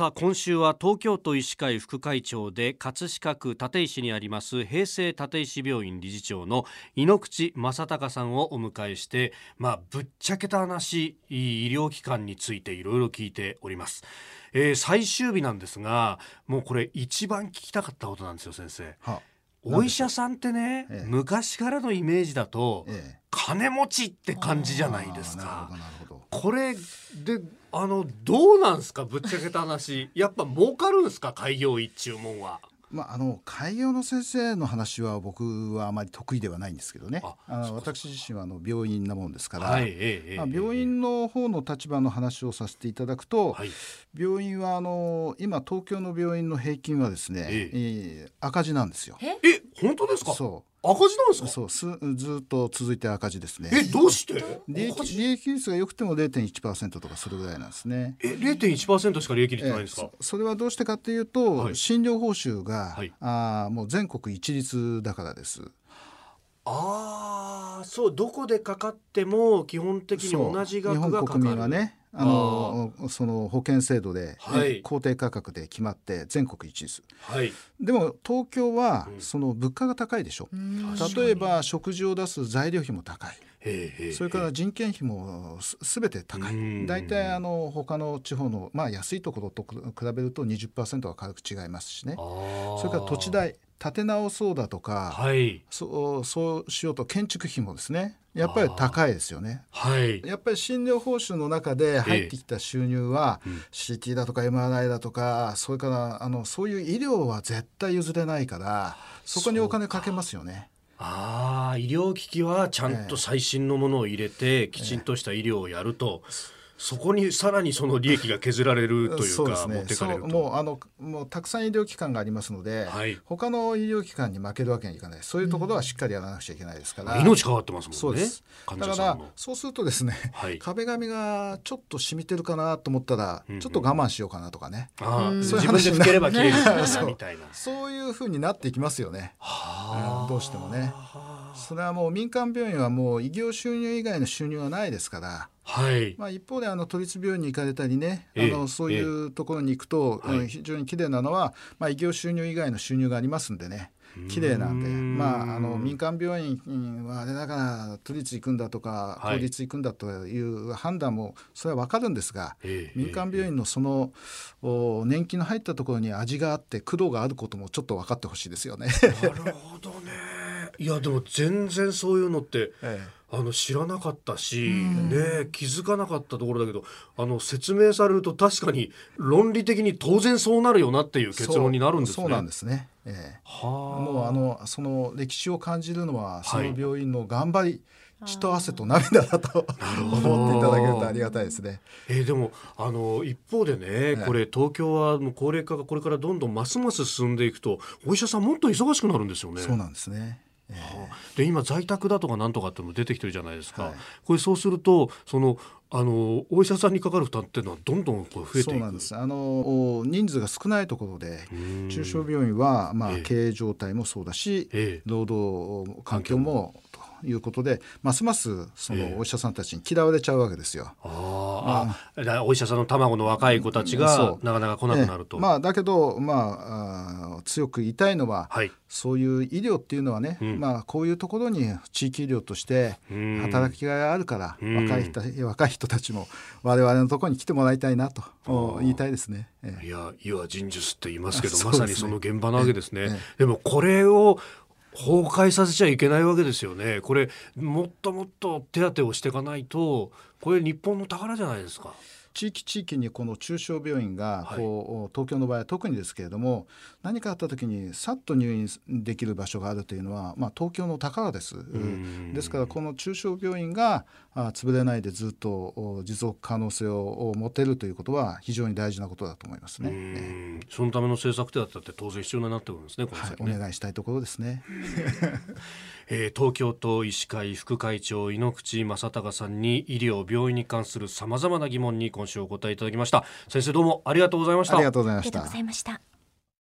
さあ今週は東京都医師会副会長で葛飾区立石にあります平成立石病院理事長の井ノ口正隆さんをお迎えしてまあぶっちゃけた話医療機関についていろいろ聞いております、えー、最終日なんですがもうこれ一番聞きたかったことなんですよ先生。お医者さんってね、ええ、昔からのイメージだと、え、金持ちって感じじゃないですか。これであのどうなんですか？ぶっちゃけた話。やっぱ儲かるんですか？開業医注文は。まあ、あの開業の先生の話は僕はあまり得意ではないんですけどね。あの私自身はあの病院なもんですから、はい、まあ、病院の方の立場の話をさせていただくと、はい、病院はあの今東京の病院の平均はですね、ええー、赤字なんですよ。え本当ですかそ赤字なんですか？そうすずっと続いて赤字ですね。えどうして？利益利益率が良くても0.1%とかそれぐらいなんですね。え0.1%しか利益率ないんですか？それはどうしてかっていうと、はい、診療報酬が、はい、あもう全国一律だからです。ああそうどこでかかっても基本的に同じ額がかかる。日本国民はねあのその保険制度で、はい、公定価格で決まって全国一律、はい、でも東京はその物価が高いでしょ、うん、例えば食事を出す材料費も高い。それから人件費もすべて高い。大体あの他の地方の、まあ、安いところと比べると20%は軽く違いますしね。それから土地代建て直そうだとか、はい、そうそうしようと建築費もですねやっぱり高いですよね、はい、やっぱり診療報酬の中で入ってきた収入は、ええ、CT だとか MRI だとかそれからあのそういう医療は絶対譲れないからそこにお金かけますよね。ああ医療機器はちゃんと最新のものを入れて、きちんとした医療をやると。えそこにさらにその利益が削られるというか、ね、持ってかれるもうあのもうたくさん医療機関がありますので、はい、他の医療機関に負けるわけにいかない。そういうところはしっかりやらなくちゃいけないですから、うん、命変わってますもんね。そうです。だからそうするとですね、はい、壁紙がちょっと染みてるかなと思ったら、うんうん、ちょっと我慢しようかなとかね、うん、そういう話になれば綺麗にみたいな。そういうふうになっていきますよね、うん、どうしてもねそれはもう民間病院はもう医療収入以外の収入はないですから。はい。まあ、一方であの都立病院に行かれたりね、あのそういうところに行くと、ええ、非常に綺麗なのは、まあ、医療収入以外の収入がありますんでね。綺麗なんで。まあ、あの民間病院はあれだから都立行くんだとか公立行くんだという判断もそれは分かるんですが、民間病院のその年金の入ったところに味があって苦労があることもちょっと分かってほしいですよね。なるほどねいやでも全然そういうのって、ええあの知らなかったし、ね、気づかなかったところだけどあの説明されると確かに論理的に当然そうなるよなっていう結論になるんですね。そうなんですね、ええ、はもうあのその歴史を感じるのはその病院の頑張り、はい血と汗と涙だと思っていただけるとありがたいですね。えー、でもあの一方でね、これ東京はもう高齢化がこれからどんどんますます進んでいくとお医者さんもっと忙しくなるんですよね。そうなんですね。で今在宅だとかなんとかっても出てきてるじゃないですか、はい、これそうするとそのあのお医者さんにかかる負担っていうのはどんどんこう増えていく？そうなんです。あの人数が少ないところで中小病院は、まあ、経営状態もそうだし、え。労働環境もいうことでますますそのお医者さんたちに嫌われちゃうわけですよ。ああ、お医者さんの卵の若い子たちがなかなか来なくなると。まあ、だけど、まあ、強く言いたいのは、はい、そういう医療っていうのはね、うん、まあ、こういうところに地域医療として働きがいがあるから、若い人若い人たちも我々のところに来てもらいたいなと言いたいですね。いや「いわ人術」って言いますけど、ね、まさにその現場なわけですね。でもこれを崩壊させちゃいけないわけですよね。これもっともっと手当てをしていかないとこれ日本の宝じゃないですか。地域地域にこの中小病院がこう、はい、東京の場合は特にですけれども何かあった時にさっと入院できる場所があるというのは、まあ、東京の宝です。ですからこの中小病院があ潰れないでずっと持続可能性を持てるということは非常に大事なことだと思いますね。そのための政策手当って当然必要になってくるんですね。ねはい、お願いしたいところですね。えー、東京都医師会副会長井ノ口正隆さんに医療病院に関するさまざまな疑問に今週お答えいただきました先生どうもありがとうございましたありがとうございました